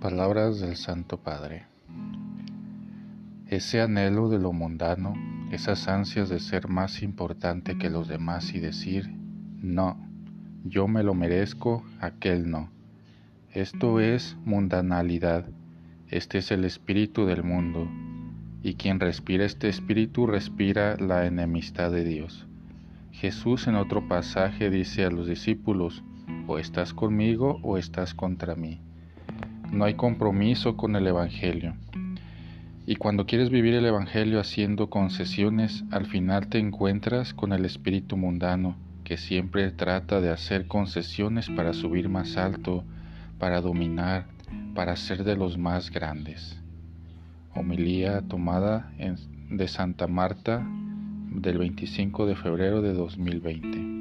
Palabras del Santo Padre. Ese anhelo de lo mundano, esas ansias de ser más importante que los demás y decir, no, yo me lo merezco, aquel no. Esto es mundanalidad, este es el espíritu del mundo, y quien respira este espíritu respira la enemistad de Dios. Jesús en otro pasaje dice a los discípulos, o estás conmigo o estás contra mí. No hay compromiso con el Evangelio. Y cuando quieres vivir el Evangelio haciendo concesiones, al final te encuentras con el espíritu mundano, que siempre trata de hacer concesiones para subir más alto, para dominar, para ser de los más grandes. Homilía tomada de Santa Marta del 25 de febrero de 2020.